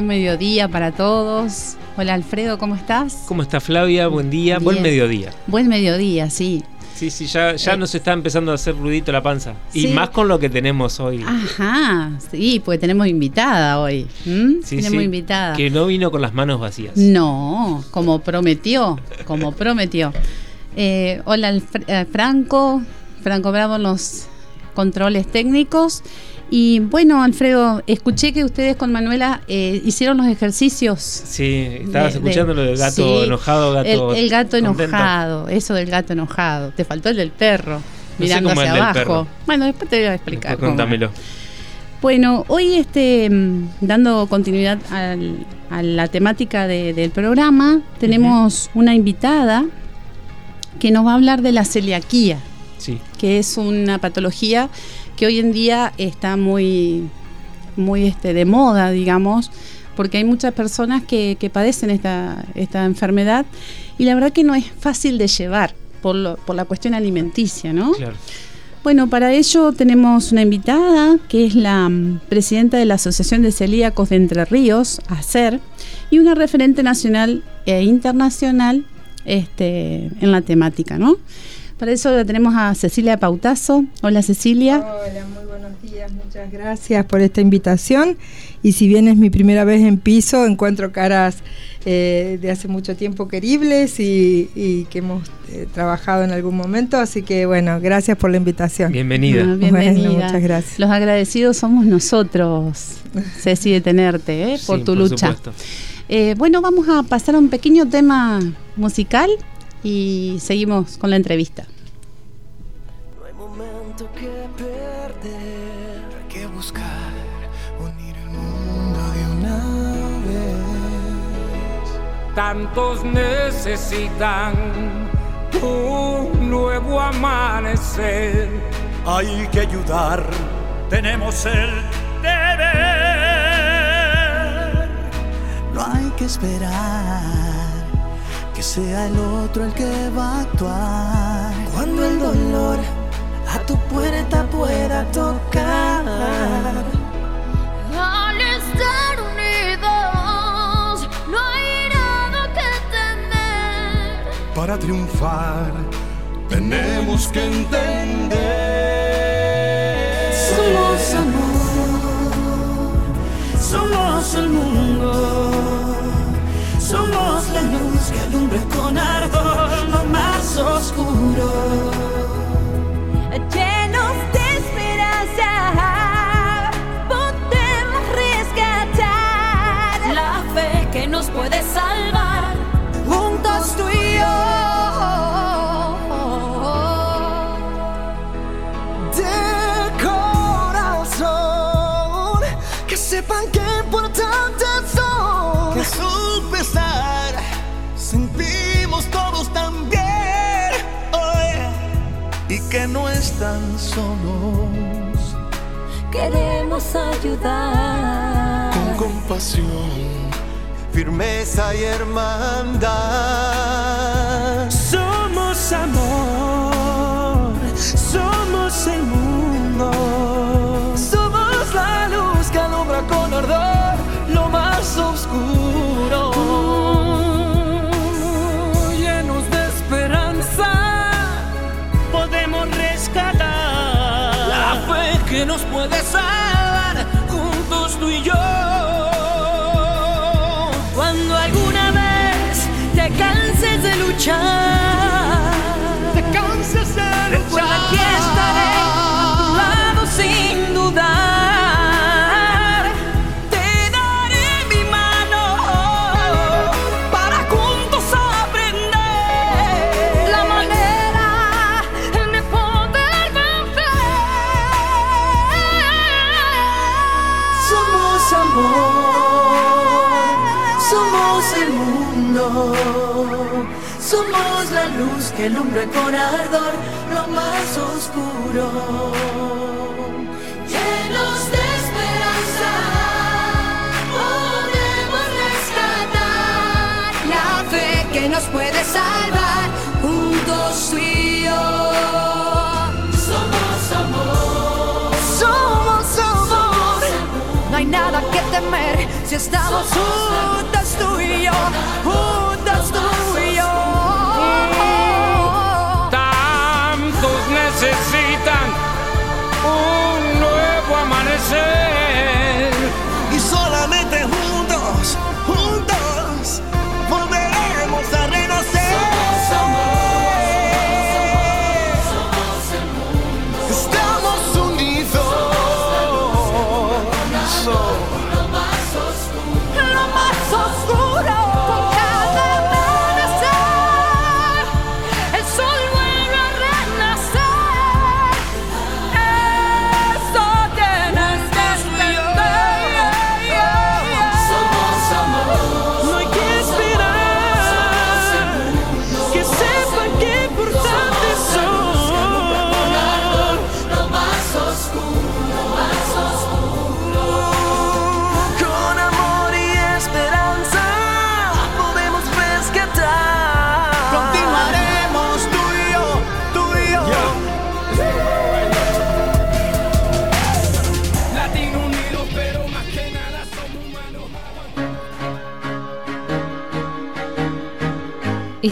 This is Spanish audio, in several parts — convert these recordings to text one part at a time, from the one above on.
Buen mediodía para todos. Hola Alfredo, ¿cómo estás? ¿Cómo está Flavia? Buen día, buen mediodía. Buen mediodía, sí. Sí, sí, ya, ya Eh. nos está empezando a hacer ruidito la panza. Y más con lo que tenemos hoy. Ajá, sí, pues tenemos invitada hoy. ¿m? Sí, tenemos sí, invitada. Que no vino con las manos vacías. No, como prometió, como prometió. Eh, hola eh, Franco, Franco Bravo en los controles técnicos. Y bueno, Alfredo, escuché que ustedes con Manuela eh, hicieron los ejercicios. Sí, estabas de- escuchando lo del gato sí, enojado, gato. el, el gato contento. enojado, eso del gato enojado. Te faltó el del perro, mirando hacia abajo. Bueno, después te voy a explicar. Contámelo. Bueno, hoy este, mm, dando continuidad al- a la temática de- del programa, tenemos una invitada que nos va a hablar de la celiaquía, Sí. que es una patología que hoy en día está muy, muy este, de moda, digamos, porque hay muchas personas que, que padecen esta, esta enfermedad y la verdad que no es fácil de llevar por, lo- por la cuestión alimenticia, ¿no? Claro. Bueno, para ello tenemos una invitada que es la mm, presidenta de la Asociación de Celíacos de Entre Ríos, ACER, y una referente nacional e internacional este, en la temática, ¿no? Para eso la tenemos a Cecilia Pautazo. Hola Cecilia. Hola, muy buenos días, muchas gracias por esta invitación. Y si bien es mi primera vez en piso, encuentro caras eh, de hace mucho tiempo queribles y, y que hemos eh, trabajado en algún momento. Así que bueno, gracias por la invitación. Bienvenida. Ah, bienvenida. Bueno, muchas gracias. Los agradecidos somos nosotros, Ceci, de tenerte, ¿eh? por Sí, tu lucha. supuesto. Eh, bueno, vamos a pasar a un pequeño tema musical y seguimos con la entrevista. No hay momento que perder, hay que buscar unir el mundo de una vez. Tantos necesitan un nuevo amanecer. Hay que ayudar, tenemos el deber. No hay que esperar que sea el otro el que va a actuar. Cuando el dolor a tu puerta pueda tocar. Al estar unidos, no hay nada que temer. Para triunfar, tenemos que entender. Somos amor, somos el mundo, que alumbra con ardor lo más oscuro. Están solos. Queremos ayudar. con compasión, firmeza y hermandad. Somos amor, somos el mundo. Nos estamos juntos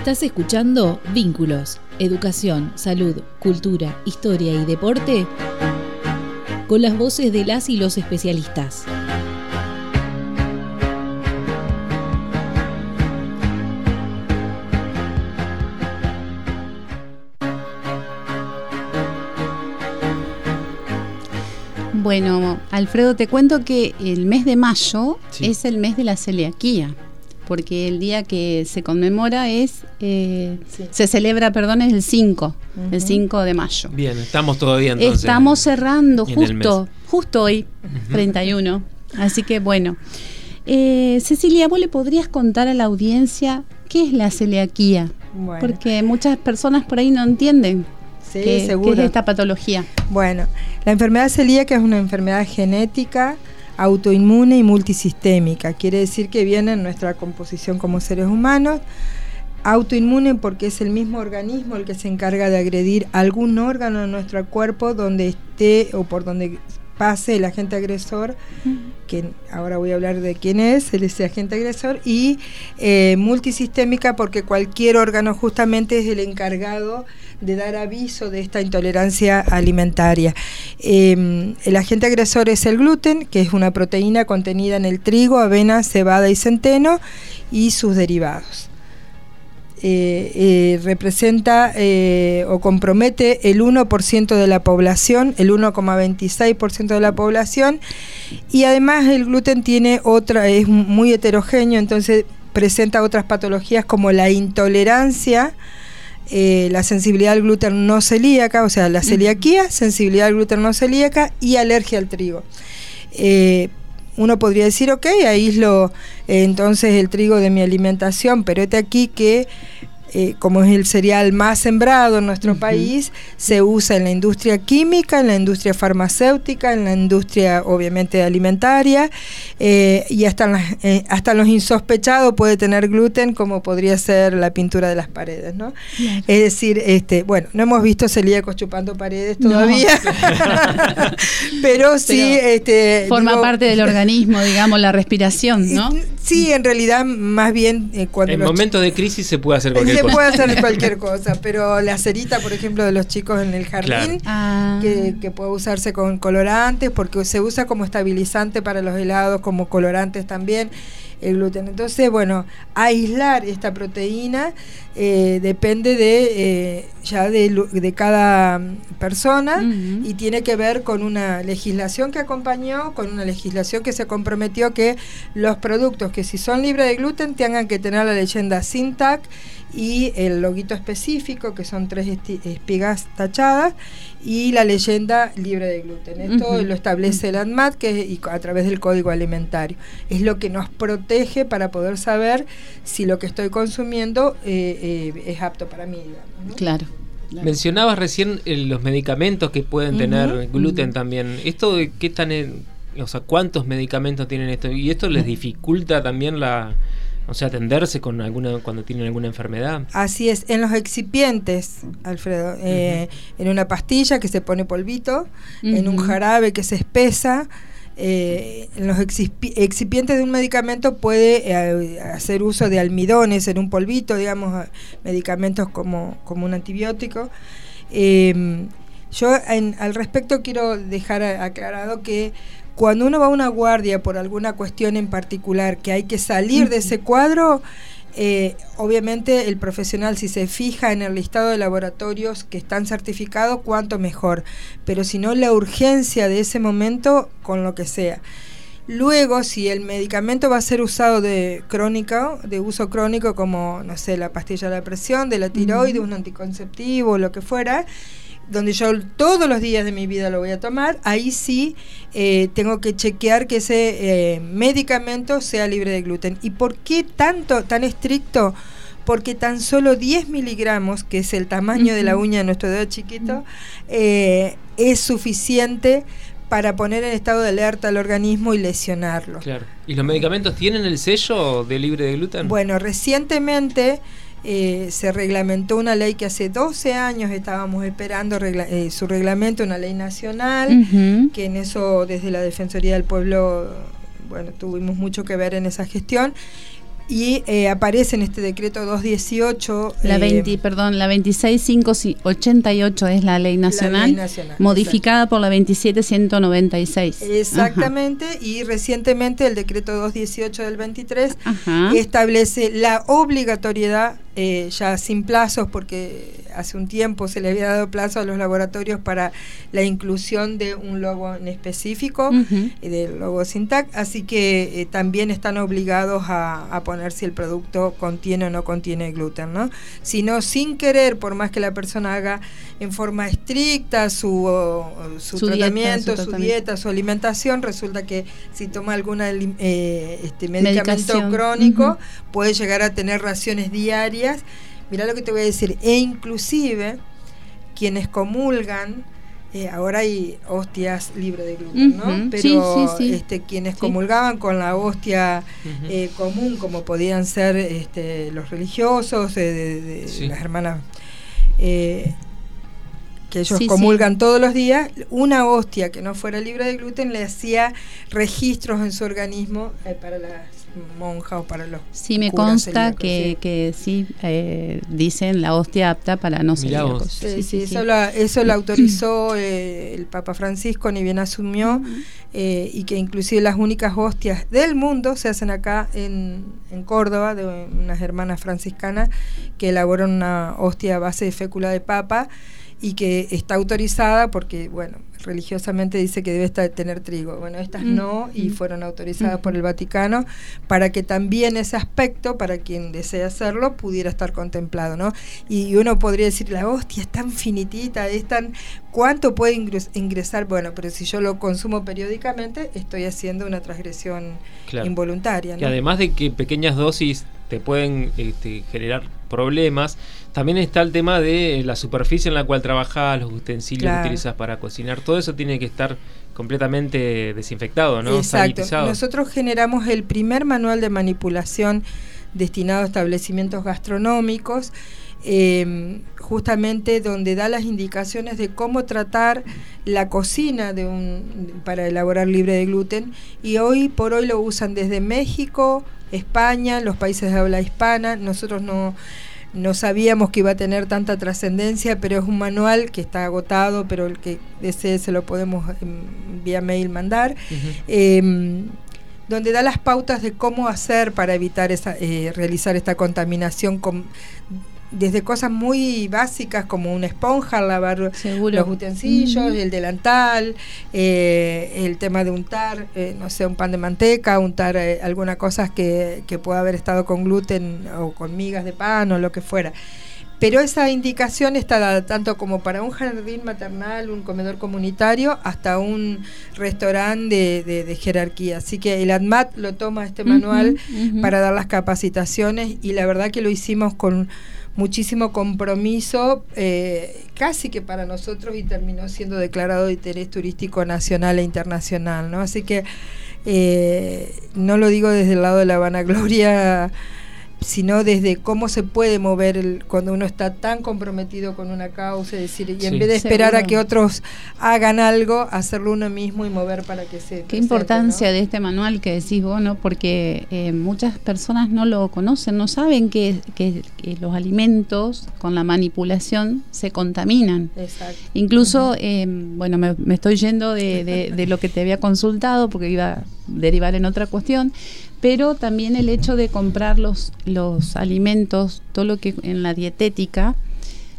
Estás escuchando Vínculos, Educación, Salud, Cultura, Historia y Deporte con las voces de las y los especialistas. Bueno, Alfredo, te cuento que el mes de mayo Sí. es el mes de la celiaquía, porque el día que se conmemora es, eh, Sí. se celebra, perdón, es el 5, el 5 de mayo. Bien, estamos todavía entonces. Estamos cerrando justo, justo hoy, 31. Así que bueno. Eh, Cecilia, ¿vos le podrías contar a la audiencia qué es la celiaquía? Bueno. Porque muchas personas por ahí no entienden Sí, qué, qué seguro. es esta patología. Bueno, la enfermedad celíaca es una enfermedad genética, autoinmune y multisistémica. Quiere decir que viene en nuestra composición como seres humanos. Autoinmune porque es el mismo organismo el que se encarga de agredir algún órgano de nuestro cuerpo donde esté o por donde pase el agente agresor, que ahora voy a hablar de quién es, el ese agente agresor, y eh, multisistémica porque cualquier órgano justamente es el encargado de dar aviso de esta intolerancia alimentaria. Eh, el agente agresor es el gluten, que es una proteína contenida en el trigo, avena, cebada y centeno, y sus derivados. Eh, eh, representa eh, o compromete el 1% de la población, el 1,26% de la población, y además el gluten tiene otra, es muy heterogéneo, entonces presenta otras patologías como la intolerancia, eh, la sensibilidad al gluten no celíaca, o sea, la celiaquía, sensibilidad al gluten no celíaca y alergia al trigo. Eh, uno podría decir, ok, aíslo eh, entonces el trigo de mi alimentación, pero este aquí que eh, como es el cereal más sembrado en nuestro país, se usa en la industria química, en la industria farmacéutica, en la industria obviamente alimentaria eh, y hasta, en las- eh, hasta en los insospechados puede tener gluten como podría ser la pintura de las paredes, ¿no? Es decir, este, bueno, no hemos visto celíacos chupando paredes No. todavía, pero sí, Pero este, Forma digo- parte del organismo, digamos, la respiración, ¿no? Sí, en realidad más bien eh, cuando En momentos de crisis se puede hacer cualquier se cosa. puede hacer cualquier cosa, pero la cerita, por ejemplo, de los chicos en el jardín, Ah. que, que puede usarse con colorantes, porque se usa como estabilizante para los helados, como colorantes también. El gluten. Entonces, bueno, aislar esta proteína eh, depende de eh, ya de, cada mm, persona y tiene que ver con una legislación que acompañó, con una legislación que se comprometió que los productos que si son libres de gluten tengan que tener la leyenda SINTAC y el loguito específico, que son tres espigas tachadas, y la leyenda libre de gluten. Esto lo establece el ANMAT que, y a través del código alimentario. Es lo que nos protege para poder saber si lo que estoy consumiendo eh, eh, es apto para mí. digamos, ¿no? Claro. claro. Mencionabas recién eh, los medicamentos que pueden tener gluten también. ¿Esto de qué tan... en- o sea, cuántos medicamentos tienen esto? ¿Y esto les dificulta también la... O sea, atenderse con alguna cuando tienen alguna enfermedad? Así es, en los excipientes, Alfredo, eh, en una pastilla que se pone polvito, en un jarabe que se espesa, eh, en los excipi- excipientes de un medicamento puede eh, hacer uso de almidones en un polvito, digamos, medicamentos como, como un antibiótico. Eh, yo en- al respecto quiero dejar aclarado que cuando uno va a una guardia por alguna cuestión en particular que hay que salir de ese cuadro, eh, obviamente el profesional si se fija en el listado de laboratorios que están certificados, cuanto mejor. Pero si no, la urgencia de ese momento con lo que sea. Luego, si el medicamento va a ser usado de crónica, de uso crónico, como, no sé, la pastilla de la presión, de la tiroides, un anticonceptivo, lo que fuera, donde yo todos los días de mi vida lo voy a tomar, ahí sí eh, tengo que chequear que ese eh, medicamento sea libre de gluten. ¿Y por qué tanto, tan estricto? Porque tan solo 10 miligramos, que es el tamaño de la uña de nuestro dedo chiquito, eh, es suficiente para poner en estado de alerta al organismo y lesionarlo. Claro. ¿Y los medicamentos tienen el sello de libre de gluten? Bueno, recientemente eh, se reglamentó una ley que hace 12 años estábamos esperando regla- eh, su reglamento, una ley nacional, que en eso desde la Defensoría del Pueblo, bueno, tuvimos mucho que ver en esa gestión. Y eh, aparece en este decreto 218. La eh, 20, perdón, la 26588 es la ley nacional, ley nacional, modificada por la 27196. Exactamente, y recientemente el decreto 218 del 23 Ajá. establece la obligatoriedad, eh, ya sin plazos, porque hace un tiempo se le había dado plazo a los laboratorios para la inclusión de un logo en específico, eh, del logo Sintac, así que eh, también están obligados a, a poner si el producto contiene o no contiene gluten, ¿no? Si no, sin querer, por más que la persona haga en forma estricta su, o- su, Su dieta, tratamiento, su su, tratamiento. dieta, su alimentación, resulta que si toma algún este, medicamento Medicación. crónico, puede llegar a tener raciones diarias. Mira lo que te voy a decir, e inclusive quienes comulgan, eh, ahora hay hostias libres de gluten, ¿no? Pero sí, sí, sí. Este, quienes Sí. comulgaban con la hostia eh, común, como podían ser este, los religiosos, eh, de, de Sí. las hermanas eh, que ellos Sí, sí. comulgan todos los días, una hostia que no fuera libre de gluten le hacía registros en su organismo eh, para las monjas o para los Sí, me curas consta celíacos, que, sí. que sí eh, dicen la hostia apta para no vos. celíacos. Sí, sí, eso, la- eso lo autorizó eh, el Papa Francisco, ni bien asumió, eh, y que inclusive las únicas hostias del mundo se hacen acá en, en Córdoba, de unas hermanas franciscanas que elaboran una hostia a base de fécula de papa y que está autorizada porque, bueno, religiosamente dice que debe estar, tener trigo. Bueno, estas Mm, no y mm. fueron autorizadas Mm. por el Vaticano para que también ese aspecto, para quien desee hacerlo, pudiera estar contemplado, ¿no? Y uno podría decir, la hostia es tan finitita, es tan... ¿Cuánto puede ingres- ingresar? Bueno, pero si yo lo consumo periódicamente, estoy haciendo una transgresión Claro. involuntaria, Y ¿no? además de que pequeñas dosis te pueden este, generar problemas, también está el tema de la superficie en la cual trabajas, los utensilios Claro. que utilizas para cocinar, todo eso tiene que estar completamente desinfectado, ¿no? Exacto. Nosotros generamos el primer manual de manipulación destinado a establecimientos gastronómicos, eh, justamente donde da las indicaciones de cómo tratar la cocina de un, para elaborar libre de gluten. Y hoy por hoy lo usan desde México, España, los países de habla hispana. Nosotros no no sabíamos que iba a tener tanta trascendencia, pero es un manual que está agotado, pero el que desee se lo podemos em, vía mail mandar. Eh, donde da las pautas de cómo hacer para evitar esa, eh, realizar esta contaminación con, desde cosas muy básicas como una esponja, lavar Seguro. los utensilios, el delantal, eh, el tema de untar, eh, no sé, un pan de manteca, untar eh, alguna cosa que, que pueda haber estado con gluten o con migas de pan o lo que fuera. Pero esa indicación está dada tanto como para un jardín maternal, un comedor comunitario, hasta un restaurante de, de- de jerarquía. Así que el ADMAT lo toma este manual para dar las capacitaciones y la verdad que lo hicimos con muchísimo compromiso, eh, casi que para nosotros y terminó siendo declarado de interés turístico nacional e internacional, ¿no? Así que eh, no lo digo desde el lado de la vanagloria, sino desde cómo se puede mover el- cuando uno está tan comprometido con una causa, es decir, y en Sí. vez de esperar a que otros hagan algo, hacerlo uno mismo y mover para que se... Qué importancia ¿no? de este manual que decís vos, ¿no? Porque eh, muchas personas no lo conocen, no saben que, que- que los alimentos con la manipulación se contaminan. Exacto. Incluso, eh, bueno, me, me estoy yendo de, de- de lo que te había consultado porque iba a derivar en otra cuestión, pero también el hecho de comprar los, los alimentos, todo lo que en la dietética,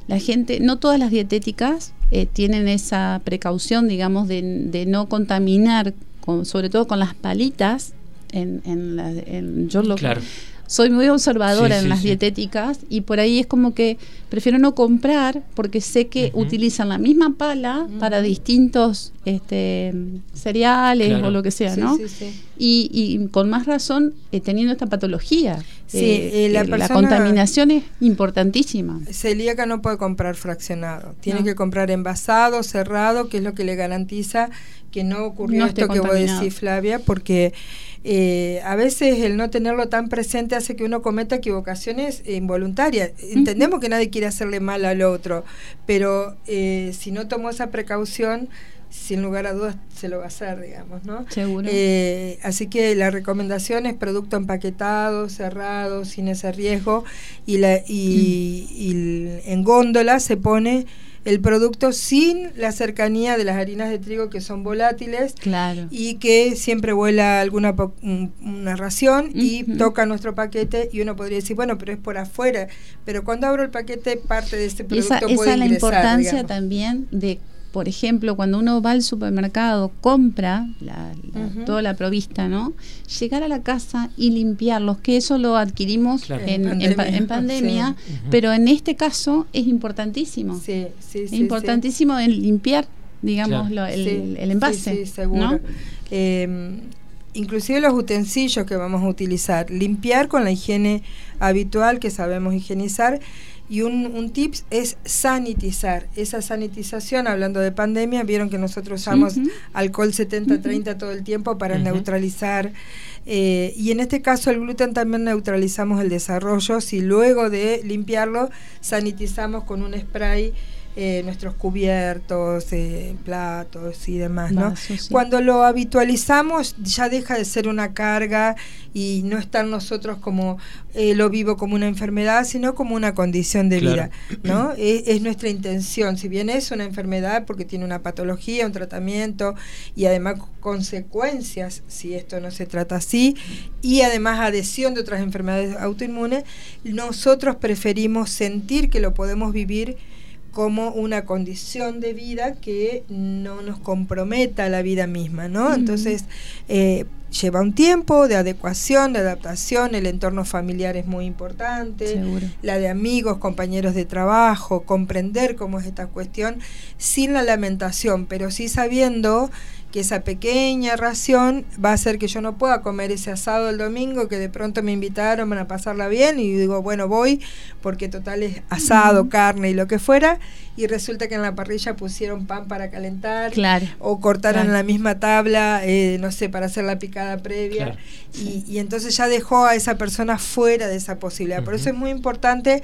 la gente, no todas las dietéticas eh, tienen esa precaución, digamos, de, de no contaminar, con, sobre todo con las palitas. En, en la- en- yo lo, Claro. soy muy observadora Sí, en sí, las sí. dietéticas y por ahí es como que prefiero no comprar porque sé que utilizan la misma pala para distintos este, cereales Claro. o lo que sea, Sí, ¿no? sí, sí. Y, y con más razón eh, teniendo esta patología. Sí, eh, eh, la que la contaminación es importantísima. Celíaca no puede comprar fraccionado, tiene No. que comprar envasado, cerrado, que es lo que le garantiza que no ocurrió No esto que vos decís, Flavia, porque eh, a veces el no tenerlo tan presente hace que uno cometa equivocaciones involuntarias. Entendemos que nadie quiere hacerle mal al otro, pero eh, si no tomó esa precaución, sin lugar a dudas se lo va a hacer, digamos, ¿no? Seguro. Eh, así que la recomendación es producto empaquetado, cerrado, sin ese riesgo. Y, la, y, y el- en góndola se pone el producto sin la cercanía de las harinas de trigo que son volátiles Claro. y que siempre vuela alguna una ración y toca nuestro paquete y uno podría decir, bueno, pero es por afuera. Pero cuando abro el paquete, parte de ese Y producto esa, puede esa es la importancia digamos. también de, por ejemplo, cuando uno va al supermercado, compra la- toda la provista, ¿no? Llegar a la casa y limpiarlos, que eso lo adquirimos Claro. en, En en pa- pandemia, en pandemia, sí. Ujú. pero en este caso es importantísimo. Sí, sí, es sí, importantísimo el limpiar, digamos, Claro. lo- el, Sí, el envase. Sí, sí, seguro. ¿no? Eh, inclusive los utensilios que vamos a utilizar, limpiar con la higiene habitual que sabemos higienizar y un, un tips es sanitizar. Esa sanitización, hablando de pandemia, vieron que nosotros usamos alcohol 70-30 todo el tiempo para neutralizar. eh, y en este caso el gluten también neutralizamos el desarrollo si luego de limpiarlo sanitizamos con un spray eh, nuestros cubiertos, eh, platos y demás, ¿no? Sí. Cuando lo habitualizamos ya deja de ser una carga y no estar nosotros como eh, lo vivo como una enfermedad, sino como una condición de Claro. vida, ¿no? Es, es nuestra intención, si bien es una enfermedad porque tiene una patología, un tratamiento y además consecuencias si esto no se trata así y además adhesión de otras enfermedades autoinmunes, nosotros preferimos sentir que lo podemos vivir como una condición de vida que no nos comprometa la vida misma, ¿no? Entonces, eh, lleva un tiempo de adecuación, de adaptación, el entorno familiar es muy importante, Seguro. la de amigos, compañeros de trabajo, comprender cómo es esta cuestión sin la lamentación, pero sí sabiendo que esa pequeña ración va a hacer que yo no pueda comer ese asado el domingo, que de pronto me invitaron a pasarla bien y digo, bueno, voy porque total es asado, carne y lo que fuera, y resulta que en la parrilla pusieron pan para calentar Claro. o cortaron Claro. en la misma tabla, eh, no sé, para hacer la picada previa. Claro. Y, y entonces ya dejó a esa persona fuera de esa posibilidad. Por eso es muy importante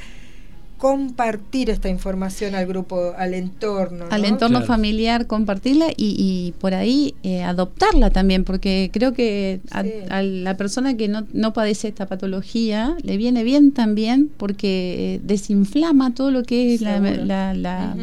compartir esta información al grupo, al entorno. al ¿no? entorno Claro. familiar, compartirla y, y por ahí eh, adoptarla también, porque creo que a, Sí. a la persona que no, no padece esta patología le viene bien también porque eh, desinflama todo lo que es la, la- la-.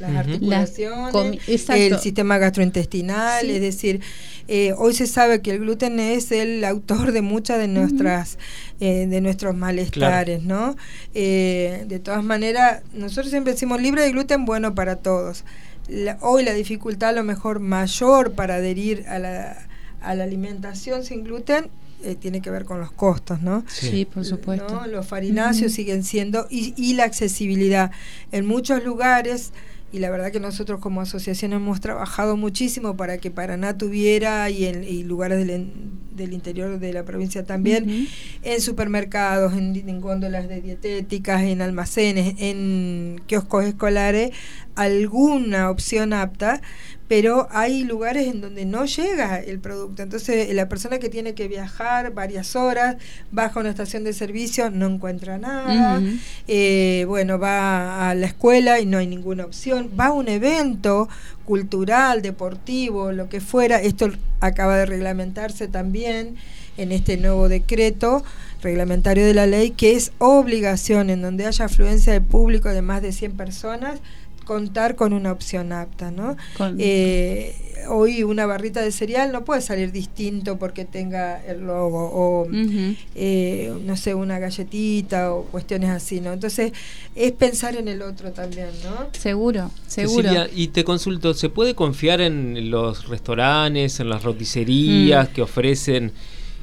Las articulaciones, el sistema gastrointestinal, Sí. es decir, eh, hoy se sabe que el gluten es el autor de muchas de nuestras eh, de nuestros malestares, ¿no? Eh, de todas maneras, nosotros siempre decimos libre de gluten, bueno para todos. La- hoy la dificultad a lo mejor mayor para adherir a la, a la alimentación sin gluten eh, tiene que ver con los costos, ¿no? Sí, por supuesto. ¿no? Los farináceos siguen siendo, y, y la accesibilidad. En muchos lugares, y la verdad que nosotros como asociación hemos trabajado muchísimo para que Paraná tuviera, y en y lugares del, del interior de la provincia también, en supermercados, en, en góndolas de dietéticas, en almacenes, en kioscos escolares, alguna opción apta, pero hay lugares en donde no llega el producto. Entonces, la persona que tiene que viajar varias horas, baja a una estación de servicio, no encuentra nada. Eh, bueno, va a la escuela y no hay ninguna opción. Va a un evento cultural, deportivo, lo que fuera. Esto acaba de reglamentarse también en este nuevo decreto reglamentario de la ley, que es obligación en donde haya afluencia de público de más de 100 personas contar con una opción apta, ¿no? Con- Eh, hoy una barrita de cereal no puede salir distinto porque tenga el logo o eh, no sé, una galletita o cuestiones así, ¿no? Entonces, es pensar en el otro también, ¿no? Seguro, seguro. Cecilia, y te consulto, ¿se puede confiar en los restaurantes, en las roticerías Mm. que ofrecen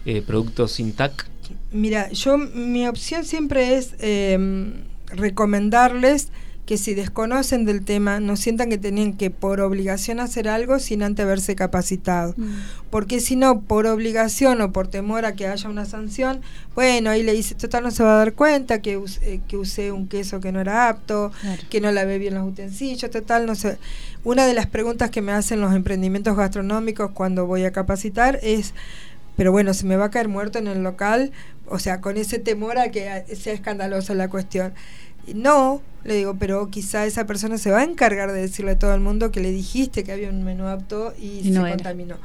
eh, productos sin TAC? Mira, yo mi opción siempre es eh, recomendarles que si desconocen del tema no sientan que tenían que por obligación hacer algo sin antes haberse capacitado. Mm. Porque si no, por obligación o por temor a que haya una sanción, bueno, ahí le dice, total no se va a dar cuenta que, eh, que usé un queso que no era apto, Claro. que no lavé bien los utensilios, total no sé. Una de las preguntas que me hacen los emprendimientos gastronómicos cuando voy a capacitar es, pero bueno, se me va a caer muerto en el local, o sea, con ese temor a que sea escandalosa la cuestión. No, le digo, pero quizá esa persona se va a encargar de decirle a todo el mundo que le dijiste que había un menú apto y, Y no se era. contaminó.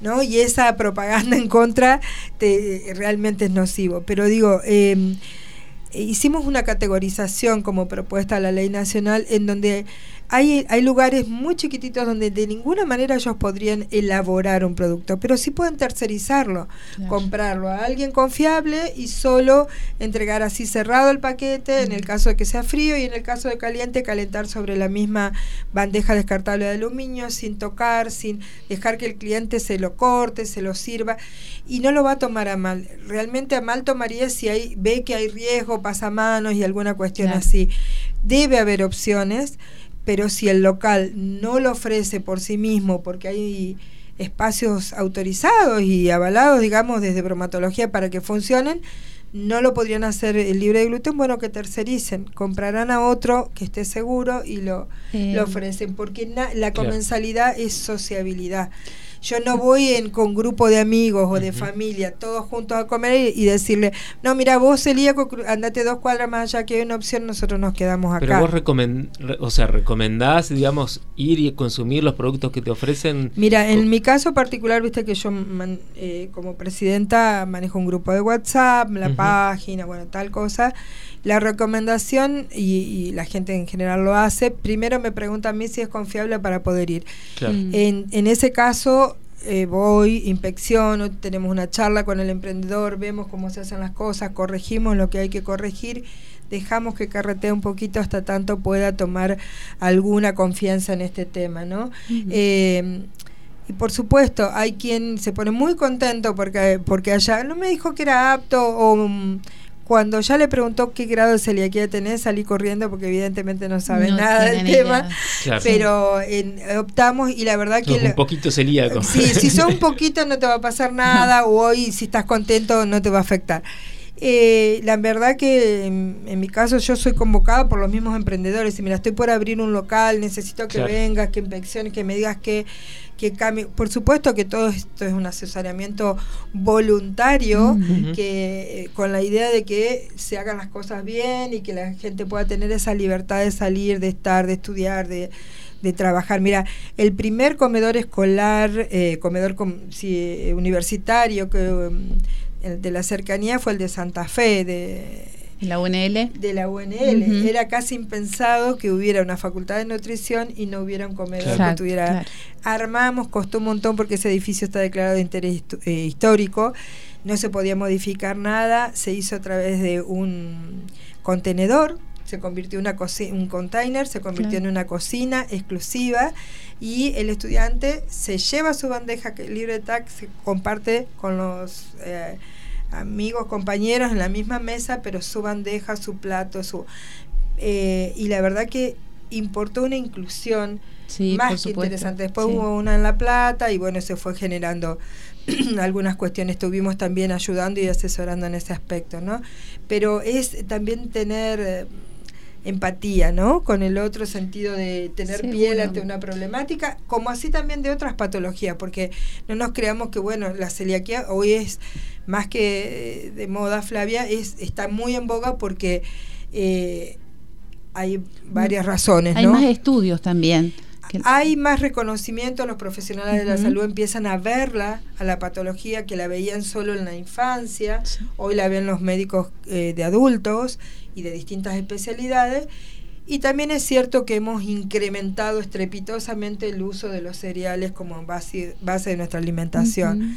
¿no? Y esa propaganda en contra te, realmente es nocivo. Pero digo, eh, hicimos una categorización como propuesta a la ley nacional en donde hay, hay lugares muy chiquititos donde de ninguna manera ellos podrían elaborar un producto, pero sí pueden tercerizarlo, Claro. comprarlo a alguien confiable y solo entregar así cerrado el paquete en el caso de que sea frío y en el caso de caliente calentar sobre la misma bandeja descartable de aluminio sin tocar, sin dejar que el cliente se lo corte, se lo sirva y no lo va a tomar a mal. Realmente a mal tomaría si hay, ve que hay riesgo, pasamanos y alguna cuestión Claro. así. Debe haber opciones, pero si el local no lo ofrece por sí mismo, porque hay espacios autorizados y avalados, digamos, desde bromatología para que funcionen, no lo podrían hacer el libre de gluten, bueno, que tercericen, comprarán a otro que esté seguro y lo, Eh, lo ofrecen, porque na- la Claro. comensalidad es sociabilidad. Yo no voy en, con grupo de amigos o de familia, todos juntos a comer y, y decirle, no, mira, vos celíaco, andate dos cuadras más allá que hay una opción, nosotros nos quedamos acá. Pero vos recomen- re- o sea, recomendás, digamos, ir y consumir los productos que te ofrecen. Mira, en mi caso particular, viste que yo man- eh, como presidenta manejo un grupo de WhatsApp, la página, bueno, tal cosa. La recomendación, y, y la gente en general lo hace, primero me pregunta a mí si es confiable para poder ir. Claro. En, en ese caso, eh, voy, inspecciono, tenemos una charla con el emprendedor, vemos cómo se hacen las cosas, corregimos lo que hay que corregir, dejamos que carretee un poquito hasta tanto pueda tomar alguna confianza en este tema, ¿no? Eh, y por supuesto, hay quien se pone muy contento porque, porque allá no me dijo que era apto o mm, cuando ya le preguntó qué grado de celiaquía tenés, salí corriendo porque evidentemente no sabe No nada del tema. Claro. Pero en- optamos y la verdad que... Sos un poquito celíaco. Sí, si sos un poquito no te va a pasar nada o hoy si estás contento no te va a afectar. Eh, la verdad que en, en mi caso yo soy convocada por los mismos emprendedores y mira, estoy por abrir un local, necesito que Claro. vengas, que inspecciones, que me digas que, que cambie. Por supuesto que todo esto es un asesoramiento voluntario, que eh, con la idea de que se hagan las cosas bien y que la gente pueda tener esa libertad de salir, de estar, de estudiar, de, de trabajar. Mira, el primer comedor escolar, eh, comedor com- sí, eh, universitario que, um, el de la cercanía fue el de Santa Fe, de la UNL. de la UNL. Ujú. Era casi impensado que hubiera una facultad de nutrición y no hubiera un comedor Claro. que tuviera. Claro. Armamos, costó un montón porque ese edificio está declarado de interés eh, histórico. No se podía modificar nada. Se hizo a través de un contenedor. Se convirtió en una un container, se convirtió Claro. en una cocina exclusiva y el estudiante se lleva su bandeja que libre de tax, se comparte con los eh, amigos, compañeros en la misma mesa, pero su bandeja, su plato, su eh, y la verdad que importó una inclusión Sí, más que interesante. Después Sí. hubo una en La Plata y bueno, se fue generando algunas cuestiones. Estuvimos también ayudando y asesorando en ese aspecto, ¿no? Pero es también tener eh, empatía, ¿no? Con el otro sentido de tener piel ante una problemática, como así también de otras patologías, porque no nos creamos que, bueno, la celiaquía hoy es más que eh, de moda, Flavia, es está muy en boga porque eh, hay varias razones, Hay ¿no? más estudios también. Que- Hay más reconocimiento, los profesionales de la salud empiezan a verla, a la patología que la veían solo en la infancia, Sí. hoy la ven los médicos eh, de adultos y de distintas especialidades. Y también es cierto que hemos incrementado estrepitosamente el uso de los cereales como base, base de nuestra alimentación.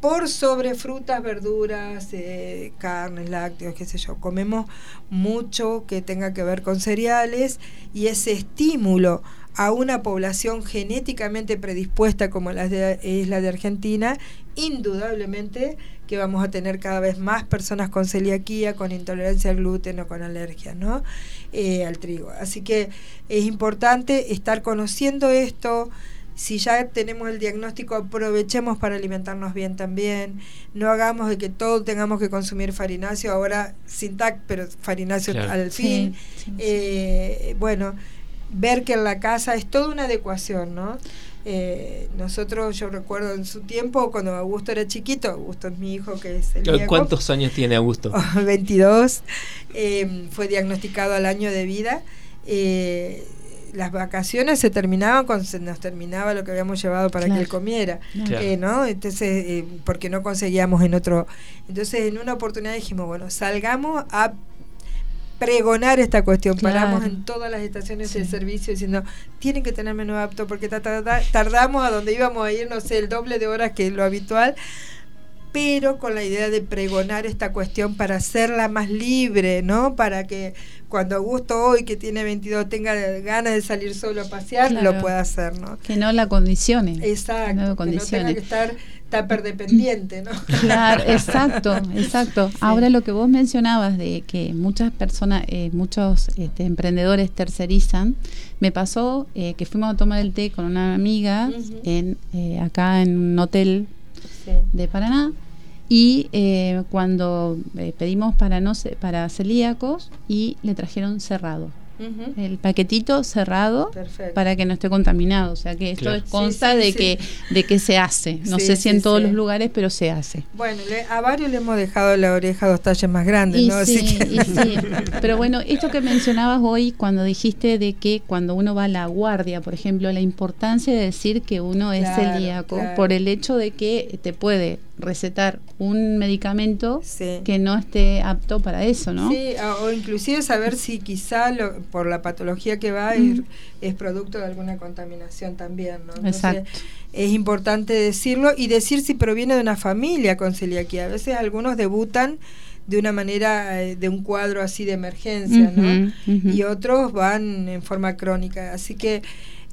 Por sobre frutas, verduras, eh, carnes, lácteos, qué sé yo. Comemos mucho que tenga que ver con cereales y ese estímulo a una población genéticamente predispuesta como la de- es la de Argentina, indudablemente que vamos a tener cada vez más personas con celiaquía, con intolerancia al gluten o con alergia, ¿no? Eh, al trigo. Así que es importante estar conociendo esto. Si ya tenemos el diagnóstico, aprovechemos para alimentarnos bien también. No hagamos de que todo tengamos que consumir farináceo, ahora sin TAC, pero farináceo Claro. al Sí, fin. sí, sí. Eh, bueno, ver que en la casa es toda una adecuación, ¿no? Eh, nosotros, yo recuerdo en su tiempo, cuando Augusto era chiquito, Augusto es mi hijo que es el ¿Cuántos años tiene Augusto? 22, eh, fue diagnosticado al año de vida. Eh, las vacaciones se terminaban cuando se nos terminaba lo que habíamos llevado para Claro. que él comiera, Claro. eh, ¿no? Entonces, eh, porque no conseguíamos en otro. Entonces, en una oportunidad dijimos, bueno, salgamos a pregonar esta cuestión. Claro. Paramos en todas las estaciones Sí. de servicio diciendo, tienen que tener menú apto porque ta, ta, ta, tardamos a donde íbamos a ir, no sé, el doble de horas que lo habitual pero con la idea de pregonar esta cuestión para hacerla más libre, ¿no? Para que cuando Augusto hoy, que tiene 22, tenga ganas de salir solo a pasear, Claro. lo pueda hacer, ¿no? Que no la condicione. Exacto, Que no lo que no tenga que estar dependiente, ¿no? Claro, exacto, exacto. Sí. Ahora lo que vos mencionabas de que muchas personas, eh, muchos este, emprendedores tercerizan, me pasó eh, que fuimos a tomar el té con una amiga en eh, acá en un hotel Sí. de Paraná y eh, cuando eh, pedimos para no para celíacos y le trajeron cerrado El paquetito cerrado Perfecto. para que no esté contaminado o sea que esto Claro. es- consta Sí, sí, de sí. que de que se hace no Sí, sé si sí, en todos sí. los lugares pero se hace Bueno, le- a varios le hemos dejado la oreja dos talles más grandes, Y ¿no? Así sí, que- y sí. Pero bueno, esto que mencionabas hoy cuando dijiste de que cuando uno va a la guardia, por ejemplo, la importancia de decir que uno es Claro, celíaco claro. por el hecho de que te puede recetar un medicamento Sí. que no esté apto para eso, ¿no? Sí, a- o inclusive saber si quizá lo- por la patología que va es, Mm. es producto de alguna contaminación también, ¿no? Exacto. es importante decirlo y decir si proviene de una familia con celiaquía. A veces algunos debutan de una manera, eh, de un cuadro así de emergencia, ¿no? Y otros van en forma crónica. Así que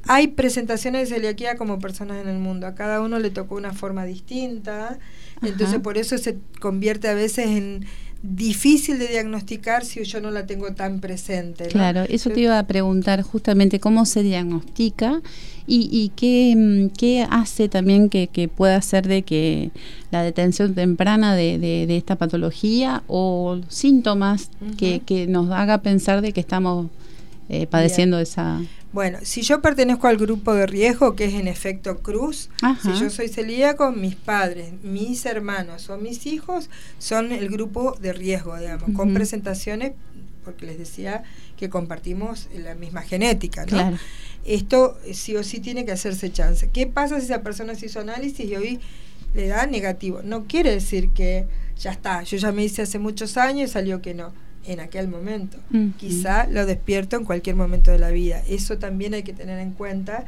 hay presentaciones de celiaquía como personas en el mundo. A cada uno le tocó una forma distinta. Entonces Ajá. por eso se convierte a veces en difícil de diagnosticar si yo no la tengo tan presente. ¿no? Claro, eso te iba a preguntar justamente cómo se diagnostica y, y qué, mm, qué hace también que, que pueda hacer de que la detención temprana de, de- de esta patología o síntomas que, que nos haga pensar de que estamos eh, padeciendo esa... Bueno, si yo pertenezco al grupo de riesgo, que es en efecto cruz, Ajá. si yo soy celíaco, mis padres, mis hermanos o mis hijos son el grupo de riesgo, digamos, con presentaciones, porque les decía que compartimos la misma genética, ¿no? Claro. Esto eh, sí o sí tiene que hacerse chance. ¿Qué pasa si esa persona se hizo análisis y hoy le da negativo? No quiere decir que ya está, yo ya me hice hace muchos años y salió que no. En aquel momento. Quizá lo despierto en cualquier momento de la vida. Eso también hay que tener en cuenta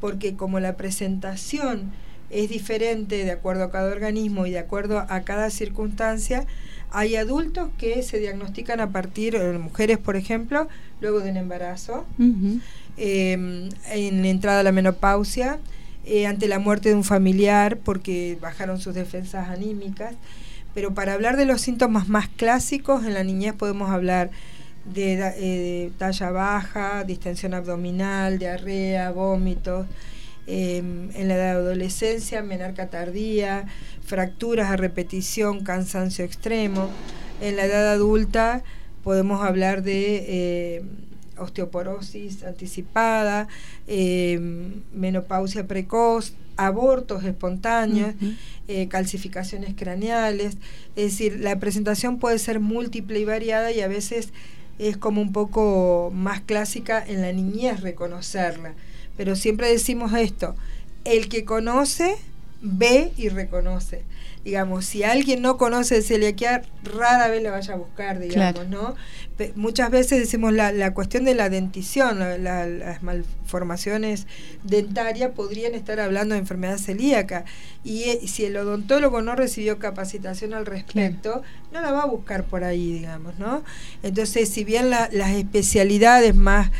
porque como la presentación es diferente de acuerdo a cada organismo y de acuerdo a cada circunstancia, hay adultos que se diagnostican a partir, eh, mujeres por ejemplo, luego de un embarazo, eh, en entrada a la menopausia, eh, ante la muerte de un familiar porque bajaron sus defensas anímicas. Pero para hablar de los síntomas más clásicos, en la niñez podemos hablar de, eh, talla baja, distensión abdominal, diarrea, vómitos. eh, en la edad de adolescencia, menarca tardía, fracturas a repetición, cansancio extremo. En la edad adulta podemos hablar de eh, osteoporosis anticipada, eh, menopausia precoz, abortos espontáneos, eh, calcificaciones craneales. Es decir, la presentación puede ser múltiple y variada y a veces es como un poco más clásica en la niñez reconocerla. Pero siempre decimos esto, el que conoce, ve y reconoce. Digamos, si alguien no conoce celiaquía, rara vez la vaya a buscar, digamos, Claro. ¿no? Pe- muchas veces decimos la, la cuestión de la dentición, la- la- las malformaciones dentarias podrían estar hablando de enfermedad celíaca. Y eh, si el odontólogo no recibió capacitación al respecto, no la va a buscar por ahí, digamos, ¿no? Entonces, si bien la- las especialidades más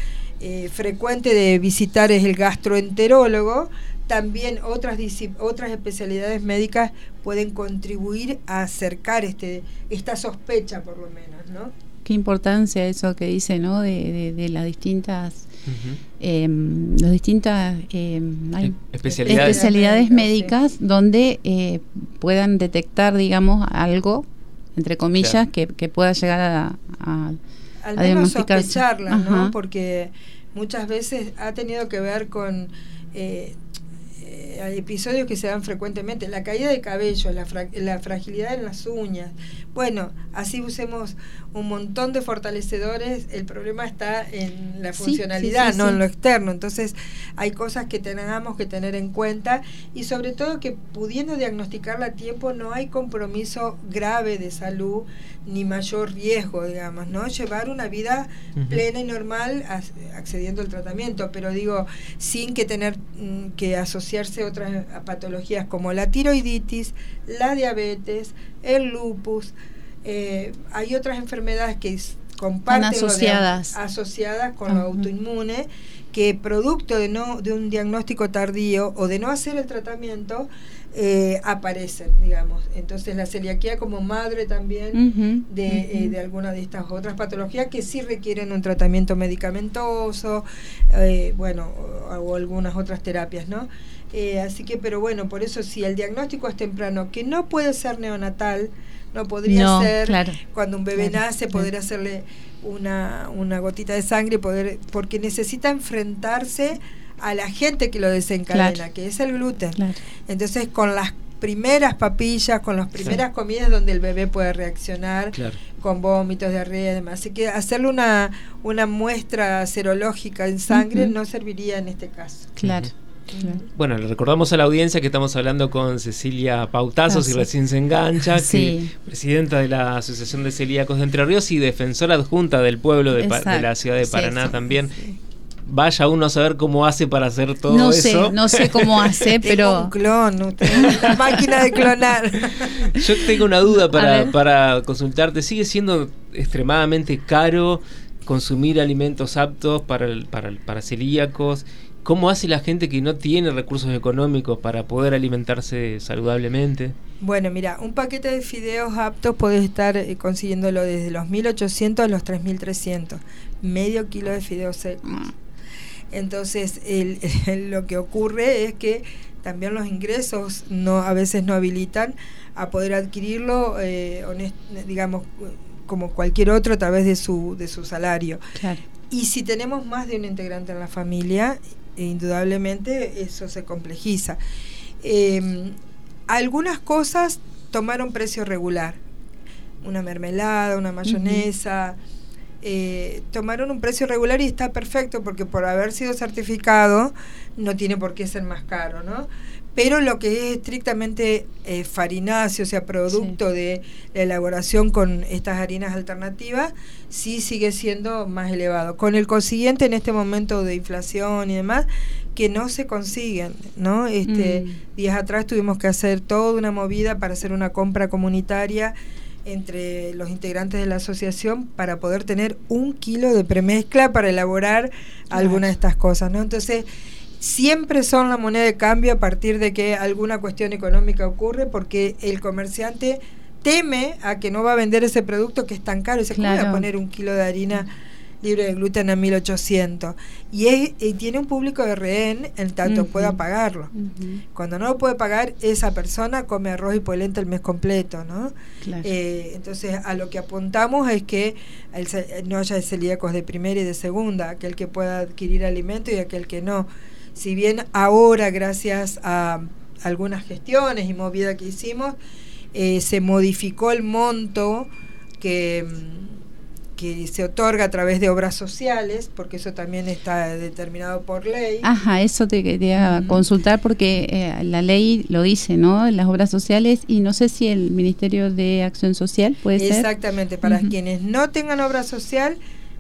eh, frecuentes de visitar es el gastroenterólogo, también otras otras especialidades médicas pueden contribuir a acercar este esta sospecha por lo menos, ¿no? Qué importancia eso que dice, ¿no? De, de- de las distintas, eh, las distintas eh, ay, E- especialidades. especialidades Médicas, donde eh, puedan detectar, digamos, algo, entre comillas, Claro. que, que pueda llegar a, a- al a menos diagnosticarse. sospecharla, ¿no? Porque muchas veces ha tenido que ver con eh, hay episodios que se dan frecuentemente, la caída de cabello, la, fra- la fragilidad en las uñas. Bueno, así usemos un montón de fortalecedores, el problema está en la funcionalidad, sí, sí, no sí. en lo externo. Entonces, hay cosas que tengamos que tener en cuenta y sobre todo que pudiendo diagnosticarla a tiempo no hay compromiso grave de salud ni mayor riesgo, digamos, ¿no? Llevar una vida plena y normal as- accediendo al tratamiento, pero digo, sin que tener mm, que asociarse otras eh, patologías como la tiroiditis, la diabetes, el lupus. Eh, hay otras enfermedades que comparten lo de- asociadas. asociadas con lo Ajá. autoinmune que producto de no de un diagnóstico tardío o de no hacer el tratamiento eh, aparecen digamos entonces la celiaquía como madre también de, eh, de alguna de estas otras patologías que sí requieren un tratamiento medicamentoso, eh, bueno, o, o algunas otras terapias, ¿no? Eh, así que, pero bueno, por eso si el diagnóstico es temprano, que no puede ser neonatal, no podría No, ser claro. cuando un bebé Claro, nace, claro. poder hacerle una, una gotita de sangre, poder porque necesita enfrentarse a la gente que lo desencadena, Claro. que es el gluten. Claro. Entonces, con las primeras papillas, con las primeras comidas donde el bebé puede reaccionar Claro. con vómitos, diarrea y demás. Así que hacerle una, una muestra serológica en sangre no serviría en este caso. Claro. claro. Bueno, le recordamos a la audiencia que estamos hablando con Cecilia Pautazos, si recién se engancha, Sí. que presidenta de la Asociación de Celíacos de Entre Ríos y defensora adjunta del pueblo de, la ciudad de Paraná sí, también. Vaya uno a saber cómo hace para hacer todo No eso. sé, no sé cómo hace, Tengo un pero clon, una máquina de clonar. Yo tengo una duda para, consultarte. ¿Sigue siendo extremadamente caro consumir alimentos aptos para, el- para, para celíacos? ¿Cómo hace la gente que no tiene recursos económicos para poder alimentarse saludablemente? Bueno, mira, un paquete de fideos aptos podés estar eh, consiguiéndolo desde los 1800 a los 3300. Medio kilo de fideos secos. Entonces, el- el- lo que ocurre es que también los ingresos no a veces no habilitan a poder adquirirlo, eh, honest- digamos, como cualquier otro a través de su, de su salario. claro. Y si tenemos más de un integrante en la familia, eh, indudablemente eso se complejiza. Eh, algunas cosas tomaron precio regular. Una mermelada, una mayonesa. eh, tomaron un precio regular y está perfecto porque por haber sido certificado no tiene por qué ser más caro, ¿no? Pero lo que es estrictamente eh, farináceo, o sea, producto de la elaboración con estas harinas alternativas, sí sigue siendo más elevado. Con el consiguiente en este momento de inflación y demás, que no se consiguen, ¿no? Este, Mm. Días atrás tuvimos que hacer toda una movida para hacer una compra comunitaria entre los integrantes de la asociación para poder tener un kilo de premezcla para elaborar alguna de estas cosas, ¿no? Entonces, siempre son la moneda de cambio a partir de que alguna cuestión económica ocurre porque el comerciante teme a que no va a vender ese producto que es tan caro. Dice, ¿cómo voy a Claro. poner un kilo de harina libre de gluten a 1800? Y, es, y tiene un público de rehén en tanto pueda pagarlo. Cuando no lo puede pagar, esa persona come arroz y polenta el mes completo, ¿no? claro. Eh, entonces, a lo que apuntamos es que el no haya celíacos de primera y de segunda, aquel que pueda adquirir alimento y aquel que no. Si bien ahora, gracias a algunas gestiones y movida que hicimos, eh, se modificó el monto que, mm, que se otorga a través de obras sociales, porque eso también está determinado por ley. Ajá, eso te quería consultar porque eh, la ley lo dice, ¿no? Las obras sociales y no sé si el Ministerio de Acción Social puede ser. Exactamente, para quienes no tengan obra social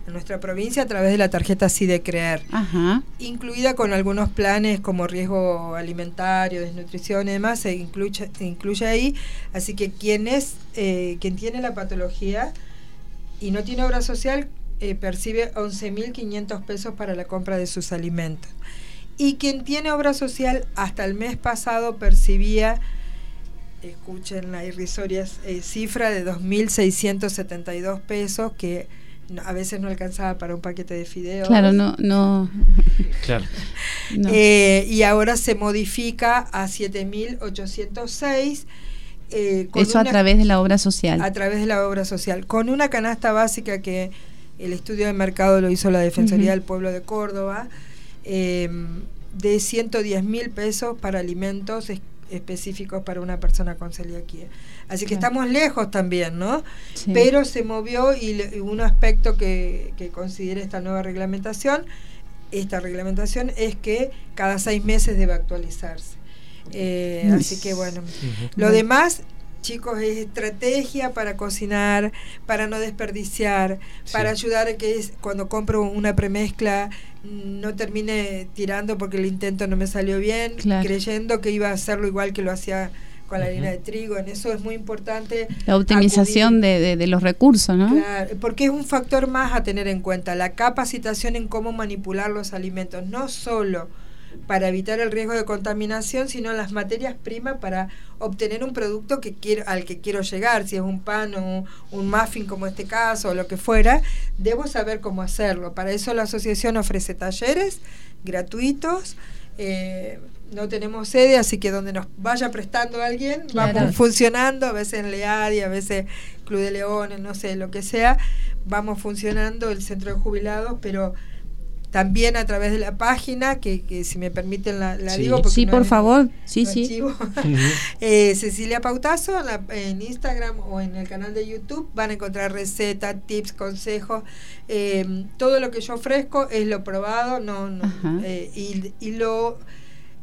en nuestra provincia a través de la tarjeta Sí de Creer, Ajá, incluida con algunos planes como riesgo alimentario, desnutrición y demás, se incluye, se incluye ahí. Así que quien, es, eh, quien tiene la patología y no tiene obra social eh, percibe 11.500 pesos para la compra de sus alimentos. Y quien tiene obra social hasta el mes pasado percibía escuchen la irrisoria eh, cifra de 2.672 pesos que a veces no alcanzaba para un paquete de fideos. claro, no, no, Claro. no. Eh, y ahora se modifica a 7.806. eh, eso a una- través de la obra social. a través de la obra social, con una canasta básica que el estudio de mercado lo hizo la Defensoría del Pueblo de Córdoba, eh, de 110 mil pesos para alimentos es- específicos para una persona con celiaquía. Así que Claro. estamos lejos también, ¿no? Sí. Pero se movió y, le- y un aspecto que, que considera esta nueva reglamentación, esta reglamentación es que cada seis meses debe actualizarse. Eh, así que bueno, lo demás, chicos, es estrategia para cocinar, para no desperdiciar, Sí. para ayudar a que es- cuando compro una premezcla no termine tirando porque el intento no me salió bien, Claro. creyendo que iba a hacerlo igual que lo hacía con la harina de trigo. En eso es muy importante. la optimización de, de- de los recursos, ¿no? Claro, porque es un factor más a tener en cuenta, la capacitación en cómo manipular los alimentos, no solo para evitar el riesgo de contaminación, sino las materias primas para obtener un producto que quiero, al que quiero llegar, si es un pan o un, un muffin como este caso o lo que fuera, debo saber cómo hacerlo. Para eso la asociación ofrece talleres gratuitos. Eh, no tenemos sede, así que donde nos vaya prestando alguien, Claro. vamos funcionando, a veces en Leadi, a veces Club de Leones, no sé, lo que sea, vamos funcionando el centro de jubilados, pero también a través de la página, que, que si me permiten la, la Sí. digo. porque Sí, no por es- favor, sí, no sí. Eh, Cecilia Pautazo en, la- en Instagram o en el canal de YouTube van a encontrar recetas, tips, consejos. eh, todo lo que yo ofrezco es lo probado no, no, eh, y, y lo,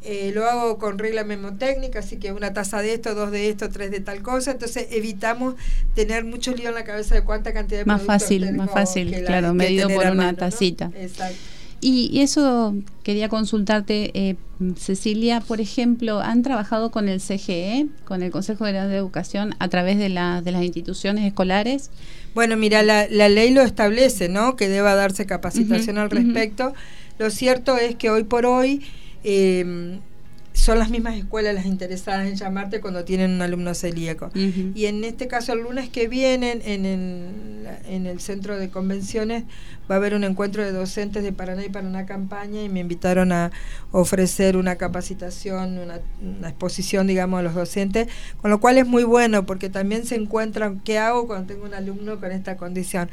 eh, lo hago con regla memotécnica, así que una taza de esto, dos de esto, tres de tal cosa. Entonces evitamos tener mucho lío en la cabeza de cuánta cantidad de Más productos fácil, más fácil, claro, medido por una tacita. Exacto. Y, y eso quería consultarte, eh, Cecilia, por ejemplo, ¿han trabajado con el CGE, con el Consejo General de Educación, a través de, la, de las instituciones escolares? Bueno, mira, la, la ley lo establece, ¿no? Que deba darse capacitación al respecto. Lo cierto es que hoy por hoy eh, son las mismas escuelas las interesadas en llamarte cuando tienen un alumno celíaco. Y en este caso, el lunes que vienen, en el, en el centro de convenciones, va a haber un encuentro de docentes de Paraná y Paraná Campaña y me invitaron a ofrecer una capacitación, una, una exposición, digamos, a los docentes, con lo cual es muy bueno porque también se encuentran qué hago cuando tengo un alumno con esta condición.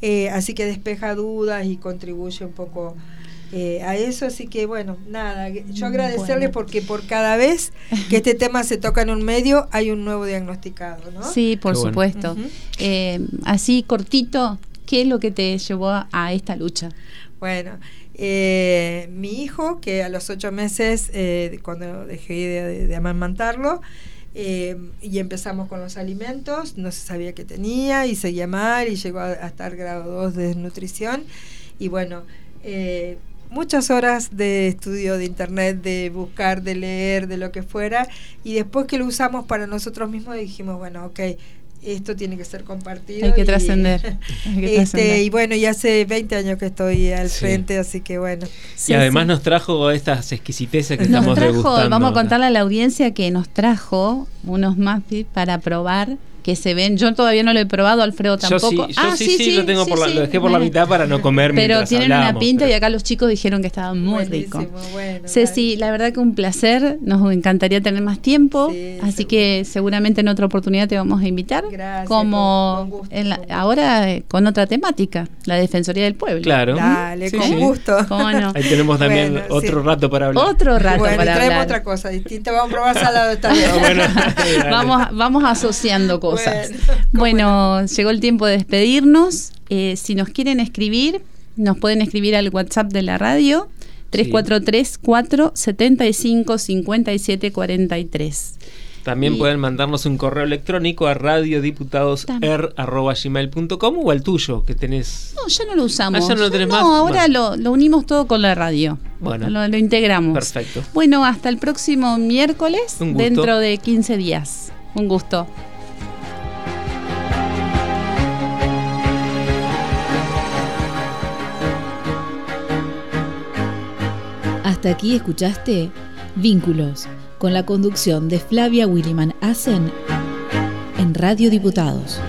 Eh, así que despeja dudas y contribuye un poco. Eh, a eso, así que bueno, nada, yo agradecerles Bueno. porque por cada vez que este tema se toca en un medio hay un nuevo diagnosticado, ¿no? Sí, por Qué bueno. supuesto. Eh, así cortito, ¿qué es lo que te llevó a, a esta lucha? Bueno, Eh, mi hijo, que a los ocho meses, eh, cuando dejé de, de amamantarlo, eh, y empezamos con los alimentos, no se sabía qué tenía y seguía mal y llegó a, a estar grado 2 de desnutrición. Y bueno, eh, muchas horas de estudio de internet, de buscar, de leer, de lo que fuera. Y después que lo usamos para nosotros mismos dijimos, bueno, ok, esto tiene que ser compartido. Hay que y- trascender. Hay que Este, trascender. y bueno, y hace 20 años que estoy al Sí. frente, así que bueno. y además nos trajo estas exquisiteces que Nos estamos trajo, degustando. vamos a contarle a la audiencia que nos trajo unos muffins para probar que se ven. Yo todavía no lo he probado, Alfredo Yo tampoco. sí, yo Ah, sí, sí, lo tengo por la, sí. lo dejé por la mitad para no comer Pero tienen una pinta pero- y acá los chicos dijeron que estaban muy Buenísimo, ricos. bueno, Ceci, la verdad que un placer, nos encantaría tener más tiempo, así que seguramente en otra oportunidad te vamos a invitar, Gracias, como en la- ahora eh, con otra temática, la Defensoría del Pueblo. Claro. Dale, Sí, con sí. gusto. ¿Cómo no? Ahí tenemos también Bueno, otro sí. rato para hablar. Otro rato bueno, para traemos hablar. otra cosa distinta. Vamos a probar salado esta vez. vamos, vamos asociando cosas. Bueno, Bueno, llegó el tiempo de despedirnos. Eh, si nos quieren escribir, nos pueden escribir al WhatsApp de la radio 343 475 57 43. También Y- pueden mandarnos un correo electrónico a radiodiputadoser.gmail.com o al tuyo que tenés. No, ya no lo usamos. Ah, ya no lo tenés más. ahora lo, lo unimos todo con la radio. Bueno. Lo, lo integramos. Perfecto. Bueno, hasta el próximo miércoles, dentro de 15 días. Un gusto. Hasta aquí escuchaste Vínculos, con la conducción de Flavia Williman Asen en Radio Diputados.